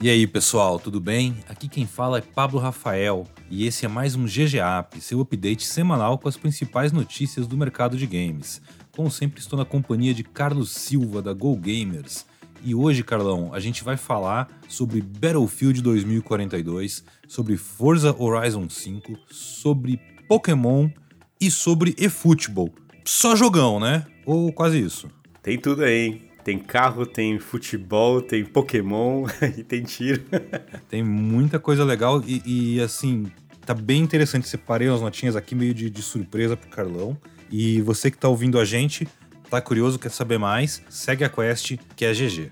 E aí, pessoal, tudo bem? Aqui quem fala é Pablo Rafael e esse é mais um GGAP, seu update semanal com as principais notícias do mercado de games. Como sempre, estou na companhia de Carlos Silva da Go Gamers. E hoje, Carlão, a gente vai falar sobre Battlefield 2042, sobre Forza Horizon 5, sobre Pokémon e sobre eFootball. Só jogão, né? Ou quase isso? Tem tudo aí, hein? Tem carro, tem futebol, tem Pokémon e tem tiro. tem muita coisa legal e, e, assim, tá bem interessante. Separei umas notinhas aqui meio de, de surpresa pro Carlão. E você que tá ouvindo a gente, tá curioso, quer saber mais, segue a quest que é GG.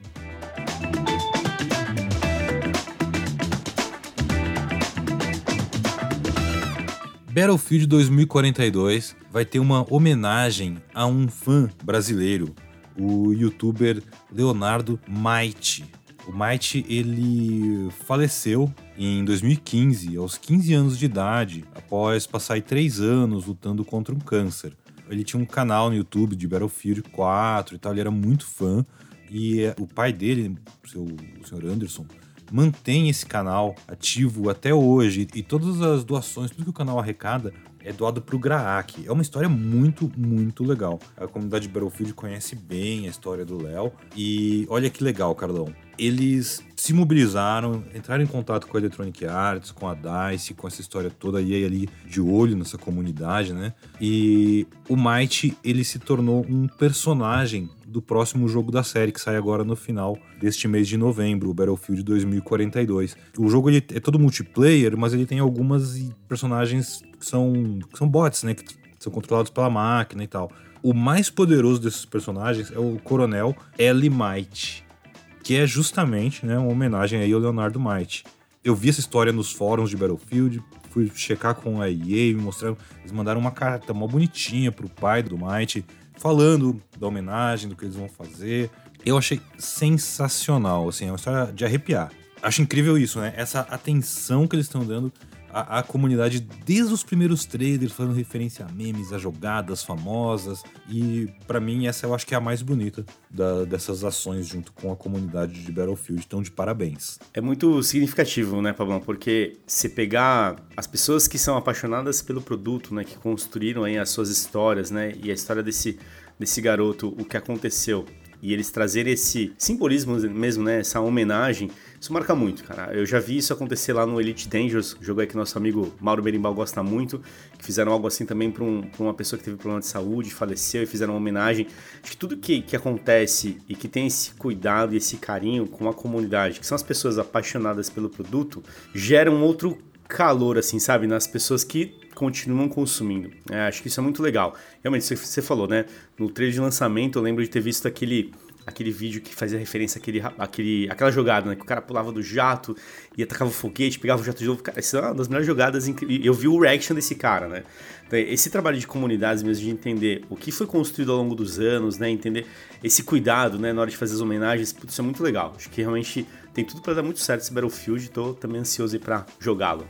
Battlefield 2042 vai ter uma homenagem a um fã brasileiro, o youtuber Leonardo Maite. O Maite, ele faleceu em 2015, aos 15 anos de idade, após passar três anos lutando contra um câncer. Ele tinha um canal no YouTube de Battlefield 4 e tal, ele era muito fã. E eh, o pai dele, seu, o senhor Anderson, mantém esse canal ativo até hoje. E todas as doações, tudo que o canal arrecada, é doado para o Graak. É uma história muito, muito legal. A comunidade de Battlefield conhece bem a história do Léo. E olha que legal, Carlão. Eles se mobilizaram, entraram em contato com a Electronic Arts, com a DICE, com essa história toda e ali de olho nessa comunidade, né? E o Might, ele se tornou um personagem do próximo jogo da série que sai agora no final deste mês de novembro, o Battlefield 2042. O jogo ele é todo multiplayer, mas ele tem algumas personagens que são, que são bots, né? Que são controlados pela máquina e tal. O mais poderoso desses personagens é o Coronel Ellie Might, que é justamente né, uma homenagem aí ao Leonardo Might. Eu vi essa história nos fóruns de Battlefield, fui checar com a EA, me mostraram, eles mandaram uma carta mó bonitinha pro pai do Might, falando da homenagem, do que eles vão fazer. Eu achei sensacional, assim, é uma história de arrepiar. Acho incrível isso, né? Essa atenção que eles estão dando a, a, comunidade desde os primeiros trailers, fazendo referência a memes, a jogadas famosas. E para mim, essa eu acho que é a mais bonita da, dessas ações junto com a comunidade de Battlefield. Então, de parabéns. É muito significativo, né, Pablão? Porque se pegar as pessoas que são apaixonadas pelo produto, né, que construíram aí as suas histórias, né, e a história desse, desse garoto, o que aconteceu e eles trazerem esse simbolismo mesmo, né? Essa homenagem, isso marca muito, cara. Eu já vi isso acontecer lá no Elite Dangerous, jogo aí que nosso amigo Mauro Berimbau gosta muito, que fizeram algo assim também para um, uma pessoa que teve problema de saúde, faleceu e fizeram uma homenagem. Acho que tudo que, que acontece e que tem esse cuidado e esse carinho com a comunidade, que são as pessoas apaixonadas pelo produto, gera um outro calor, assim, sabe? Nas pessoas que continuam consumindo. É, acho que isso é muito legal. Realmente, você falou, né? No trailer de lançamento, eu lembro de ter visto aquele aquele vídeo que fazia referência àquele, àquele, àquela jogada, né? Que o cara pulava do jato e atacava o foguete, pegava o jato de novo. Cara, isso é uma das melhores jogadas. Eu vi o reaction desse cara, né? Então, esse trabalho de comunidades mesmo, de entender o que foi construído ao longo dos anos, né? Entender esse cuidado, né? Na hora de fazer as homenagens, isso é muito legal. Acho que realmente tem tudo para dar muito certo esse Battlefield. Tô também ansioso aí pra jogá-lo.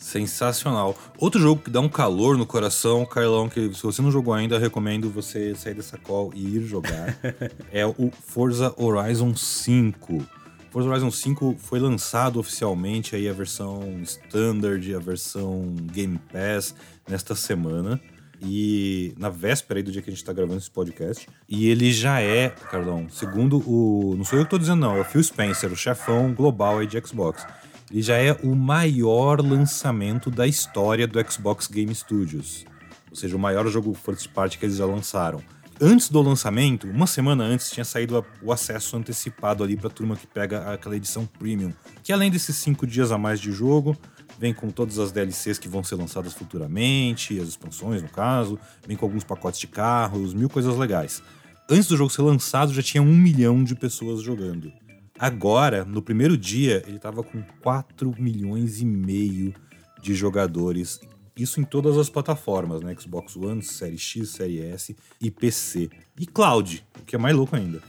Sensacional. Outro jogo que dá um calor no coração, Carlão, que se você não jogou ainda, recomendo você sair dessa call e ir jogar. é o Forza Horizon 5. Forza Horizon 5 foi lançado oficialmente aí a versão Standard, a versão Game Pass nesta semana. E na véspera aí do dia que a gente tá gravando esse podcast. E ele já é, Carlão, segundo o. Não sou eu que tô dizendo, não, é o Phil Spencer, o chefão global aí de Xbox ele já é o maior lançamento da história do Xbox Game Studios. Ou seja, o maior jogo first party que eles já lançaram. Antes do lançamento, uma semana antes, tinha saído o acesso antecipado ali para a turma que pega aquela edição premium. Que além desses cinco dias a mais de jogo, vem com todas as DLCs que vão ser lançadas futuramente, as expansões no caso, vem com alguns pacotes de carros, mil coisas legais. Antes do jogo ser lançado, já tinha um milhão de pessoas jogando. Agora, no primeiro dia, ele estava com 4 milhões e meio de jogadores. Isso em todas as plataformas, né? Xbox One, Série X, Série S e PC. E cloud, o que é mais louco ainda.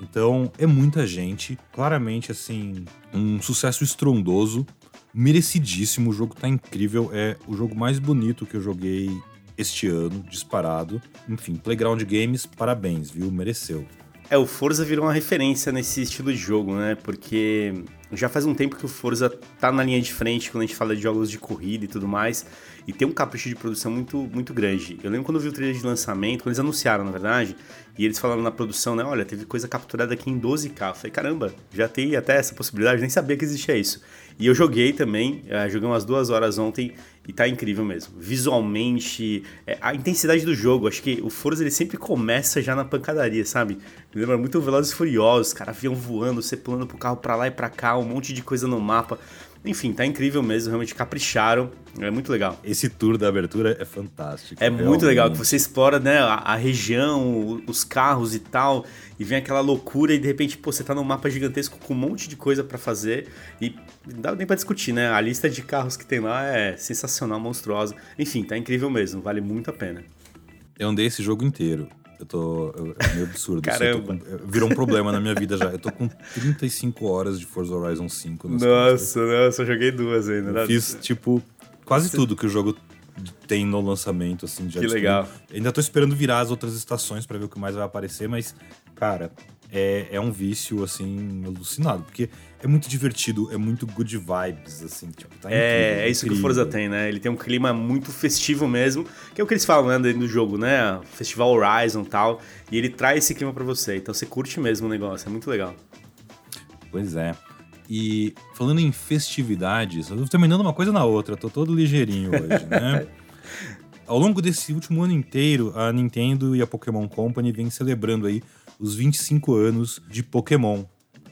Então, é muita gente. Claramente, assim, um sucesso estrondoso. Merecidíssimo. O jogo tá incrível. É o jogo mais bonito que eu joguei este ano, disparado. Enfim, Playground Games, parabéns, viu? Mereceu. É, o Forza virou uma referência nesse estilo de jogo, né? Porque já faz um tempo que o Forza tá na linha de frente quando a gente fala de jogos de corrida e tudo mais, e tem um capricho de produção muito, muito grande. Eu lembro quando eu vi o trailer de lançamento, quando eles anunciaram, na verdade, e eles falaram na produção, né, olha, teve coisa capturada aqui em 12K. Eu falei, caramba, já tem até essa possibilidade, nem sabia que existia isso. E eu joguei também, uh, joguei umas duas horas ontem e tá incrível mesmo. Visualmente, é, a intensidade do jogo, acho que o Forza ele sempre começa já na pancadaria, sabe? Me lembra muito Velozes e Furiosos, cara, avião voando, você pulando pro carro pra lá e pra cá, um monte de coisa no mapa. Enfim, tá incrível mesmo, realmente capricharam, é muito legal. Esse tour da abertura é fantástico. É realmente. muito legal, que você explora né, a, a, região, os carros e tal, e vem aquela loucura e de repente pô, você tá num mapa gigantesco com um monte de coisa para fazer e não dá nem pra discutir, né? A lista de carros que tem lá é sensacional, monstruosa. Enfim, tá incrível mesmo, vale muito a pena. Eu andei esse jogo inteiro. Eu tô. É meio absurdo. Caramba. Com, virou um problema na minha vida já. Eu tô com 35 horas de Forza Horizon 5. Nossa, nossa, eu joguei duas ainda. Eu fiz, tipo, quase tudo que o jogo tem no lançamento, assim, de Que legal. Ainda tô esperando virar as outras estações para ver o que mais vai aparecer, mas, cara, é, é um vício, assim, alucinado. Porque é muito divertido, é muito good vibes, assim, tipo, tá É, incrível, é isso incrível. que o Forza tem, né? Ele tem um clima muito festivo mesmo, que é o que eles falam, né, dentro do jogo, né? Festival Horizon e tal, e ele traz esse clima para você, então você curte mesmo o negócio, é muito legal. Pois é. E falando em festividades, eu tô terminando uma coisa na outra, tô todo ligeirinho hoje, né? Ao longo desse último ano inteiro, a Nintendo e a Pokémon Company vêm celebrando aí os 25 anos de Pokémon.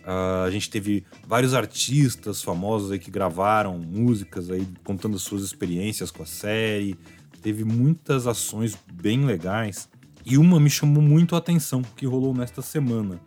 Uh, a gente teve vários artistas famosos aí que gravaram músicas aí contando suas experiências com a série. Teve muitas ações bem legais. E uma me chamou muito a atenção que rolou nesta semana.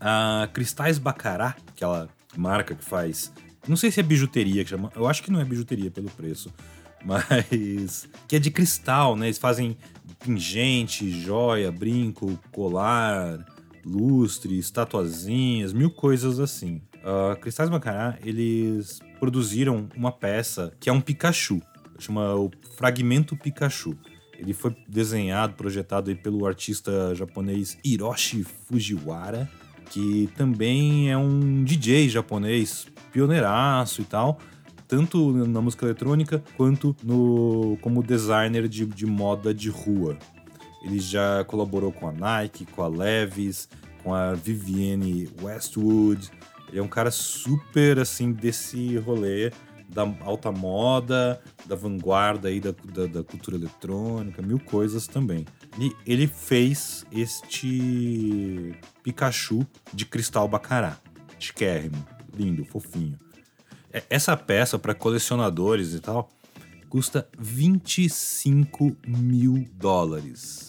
A Cristais Bacará, aquela marca que faz. Não sei se é bijuteria que chama. Eu acho que não é bijuteria pelo preço. Mas. Que é de cristal, né? Eles fazem pingente, joia, brinco, colar, lustre, estatuazinhas, mil coisas assim. Uh, Cristais Macará, eles produziram uma peça que é um Pikachu, chama o Fragmento Pikachu. Ele foi desenhado, projetado aí pelo artista japonês Hiroshi Fujiwara, que também é um DJ japonês pioneiraço e tal, tanto na música eletrônica quanto no como designer de, de moda de rua. Ele já colaborou com a Nike, com a Levi's, com a Vivienne Westwood. Ele é um cara super assim desse rolê da alta moda, da vanguarda aí da, da, da, cultura eletrônica, mil coisas também. E ele fez este Pikachu de cristal bacará, chiquérrimo, lindo, fofinho. É, essa peça para colecionadores e tal custa 25 mil dólares.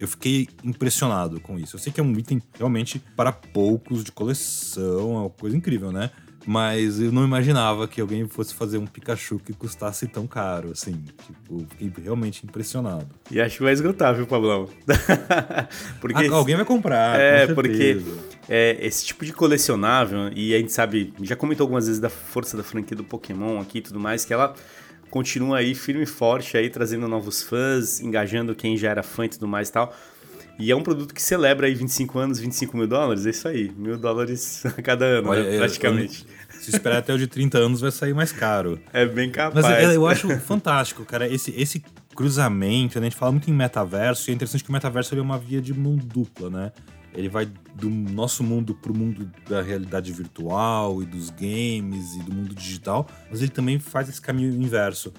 Eu fiquei impressionado com isso. Eu sei que é um item realmente para poucos de coleção, é uma coisa incrível, né? Mas eu não imaginava que alguém fosse fazer um Pikachu que custasse tão caro, assim. Tipo, fiquei realmente impressionado. E acho que vai esgotar, viu, Pablão? porque ah, alguém vai comprar. É, porque é, esse tipo de colecionável, e a gente sabe, já comentou algumas vezes da força da franquia do Pokémon aqui e tudo mais, que ela continua aí firme e forte aí, trazendo novos fãs, engajando quem já era fã e tudo mais e tal. E é um produto que celebra aí 25 anos, 25 mil dólares, é isso aí, mil dólares a cada ano, Olha, né, praticamente. Eu, se esperar até o de 30 anos vai sair mais caro. É bem capaz. Mas eu, eu acho fantástico, cara, esse, esse cruzamento, né? a gente fala muito em metaverso, e é interessante que o metaverso é uma via de mão dupla, né? Ele vai do nosso mundo para o mundo da realidade virtual e dos games e do mundo digital, mas ele também faz esse caminho inverso.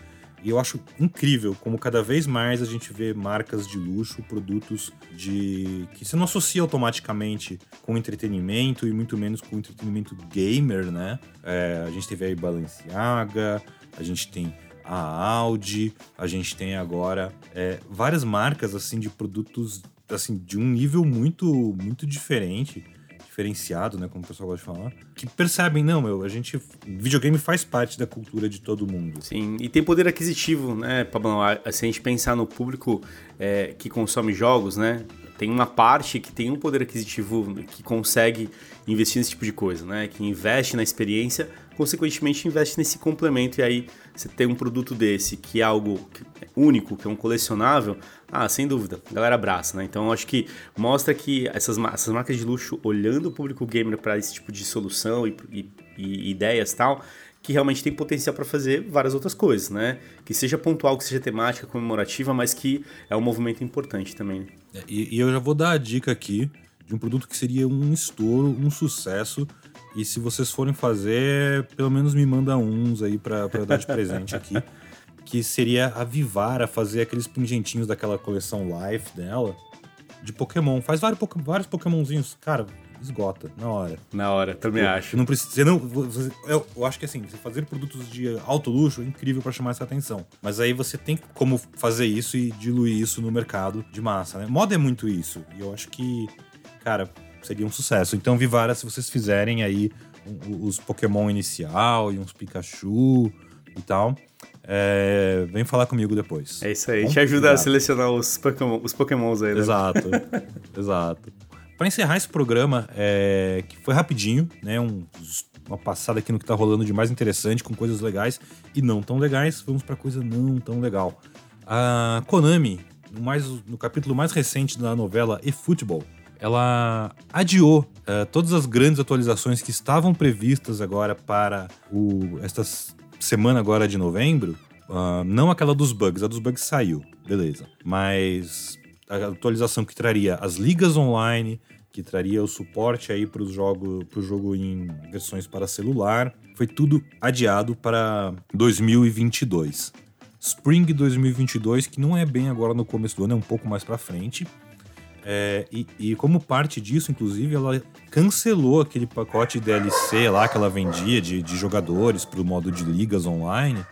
E eu acho incrível como cada vez mais a gente vê marcas de luxo, produtos de que se não associa automaticamente com entretenimento e muito menos com entretenimento gamer, né? É, a gente teve aí Balenciaga, a gente tem a Audi, a gente tem agora é, várias marcas assim de produtos assim de um nível muito muito diferente diferenciado, né, como o pessoal gosta de falar, que percebem, não, meu, a gente. Videogame faz parte da cultura de todo mundo. Sim, e tem poder aquisitivo, né, Pablão? Se a gente pensar no público é, que consome jogos, né? Tem uma parte que tem um poder aquisitivo que consegue investir nesse tipo de coisa, né? Que investe na experiência consequentemente investe nesse complemento e aí você tem um produto desse que é algo único, que é um colecionável, ah, sem dúvida, a galera abraça, né? Então acho que mostra que essas, essas marcas de luxo, olhando o público gamer para esse tipo de solução e, e, e ideias tal, que realmente tem potencial para fazer várias outras coisas, né? Que seja pontual, que seja temática, comemorativa, mas que é um movimento importante também. É, e, e, eu já vou dar a dica aqui de um produto que seria um estouro, um sucesso. E se vocês forem fazer, pelo menos me manda uns aí para dar de presente aqui. que seria a Vivara fazer aqueles pingentinhos daquela coleção Life dela de Pokémon. Faz vários, vários Pokémonzinhos. Cara, esgota na hora. Na hora, também acho. Não precisa, não, você, eu, eu, acho que assim, você fazer produtos de alto luxo é incrível para chamar essa atenção. Mas aí você tem como fazer isso e diluir isso no mercado de massa, né? Moda é muito isso. E eu acho que, cara, seria um sucesso. Então, Vivara, se vocês fizerem aí os Pokémon inicial e uns Pikachu e tal, é, vem falar comigo depois. É isso aí, te ajuda a selecionar os, Pokémon, os Pokémons aí, né? Exato, exato. Para encerrar esse programa, é, que foi rapidinho, né? Um, uma passada aqui no que tá rolando de mais interessante, com coisas legais e não tão legais, vamos para coisa não tão legal. A Konami, no, mais, no capítulo mais recente da novela eFootball, ela adiou uh, todas as grandes atualizações que estavam previstas agora para o, esta semana agora de novembro. Uh, não aquela dos bugs, a dos bugs saiu, beleza. Mas a atualização que traria as ligas online, que traria o suporte aí para o jogo, pro jogo em versões para celular. Foi tudo adiado para 2022. Spring 2022, que não é bem agora no começo do ano, é um pouco mais para frente. É, e, e, como parte disso, inclusive, ela cancelou aquele pacote DLC lá que ela vendia de, de jogadores para o modo de ligas online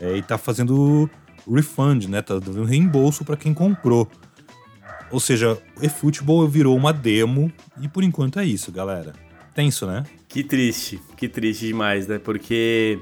é, e tá fazendo refund, né? Tá dando reembolso para quem comprou. Ou seja, o eFootball virou uma demo e por enquanto é isso, galera. Tenso, né? Que triste, que triste demais, né? Porque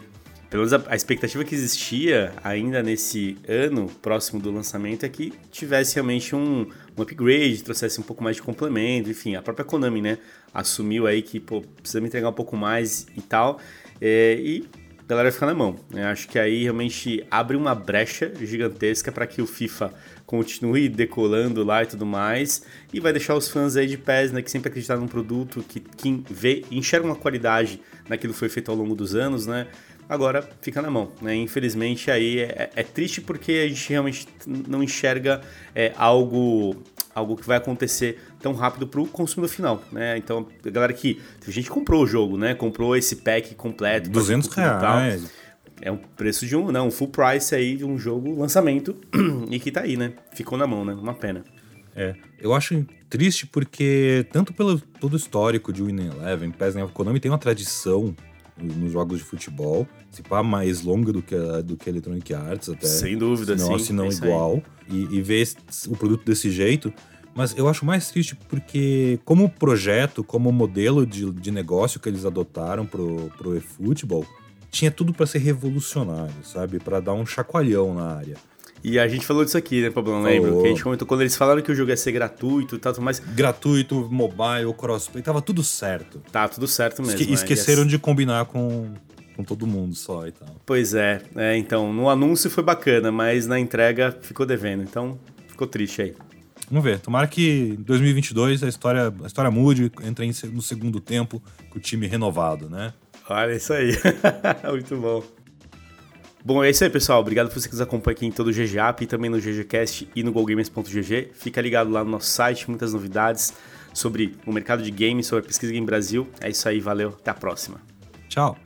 pelo menos a, a, expectativa que existia ainda nesse ano próximo do lançamento é que tivesse realmente um, um upgrade, trouxesse um pouco mais de complemento, enfim, a própria Konami, né, assumiu aí que, pô, precisa me entregar um pouco mais e tal, é, e a galera fica na mão, né, acho que aí realmente abre uma brecha gigantesca para que o FIFA continue decolando lá e tudo mais, e vai deixar os fãs aí de pés, né, que sempre acreditaram num produto, que, que vê, enxerga uma qualidade naquilo que foi feito ao longo dos anos, né, agora fica na mão, né, infelizmente aí é, é triste porque a gente realmente não enxerga é, algo algo que vai acontecer tão rápido para o consumidor final, né? Então, a galera que a gente comprou o jogo, né? Comprou esse pack completo, 200 reais. É um preço de um, não, um full price aí de um jogo lançamento e que tá aí, né? Ficou na mão, né? Uma pena. É, eu acho triste porque tanto pelo todo o histórico de Winning Eleven, né, Konami tem uma tradição nos jogos de futebol, se pá mais longa do que a, do que a Electronic Arts até. Sem dúvida, senão, sim. Se não é igual. E, e ver o produto desse jeito. Mas eu acho mais triste porque, como projeto, como modelo de, de negócio que eles adotaram pro, pro eFootball, tinha tudo para ser revolucionário, sabe? Para dar um chacoalhão na área. E a gente falou disso aqui, né, Pablo? Lembra? Que a gente comentou quando eles falaram que o jogo ia ser gratuito e tal, mais. Gratuito, mobile, crossplay, tava tudo certo. Tá, tudo certo mesmo. Esque né? Esqueceram yes. de combinar com, com todo mundo só e tal. Pois é, é, então, no anúncio foi bacana, mas na entrega ficou devendo. Então, ficou triste aí. Vamos ver. Tomara que em 2022 a história, a história mude, entre no segundo tempo com o time renovado, né? Olha isso aí. Muito bom. Bom, é isso aí, pessoal. Obrigado por você que nos acompanha aqui em todo o GGAP e também no GGCast e no GoGamers.gg. Fica ligado lá no nosso site, muitas novidades sobre o mercado de games, sobre a pesquisa Game Brasil. É isso aí, valeu, até a próxima. Tchau.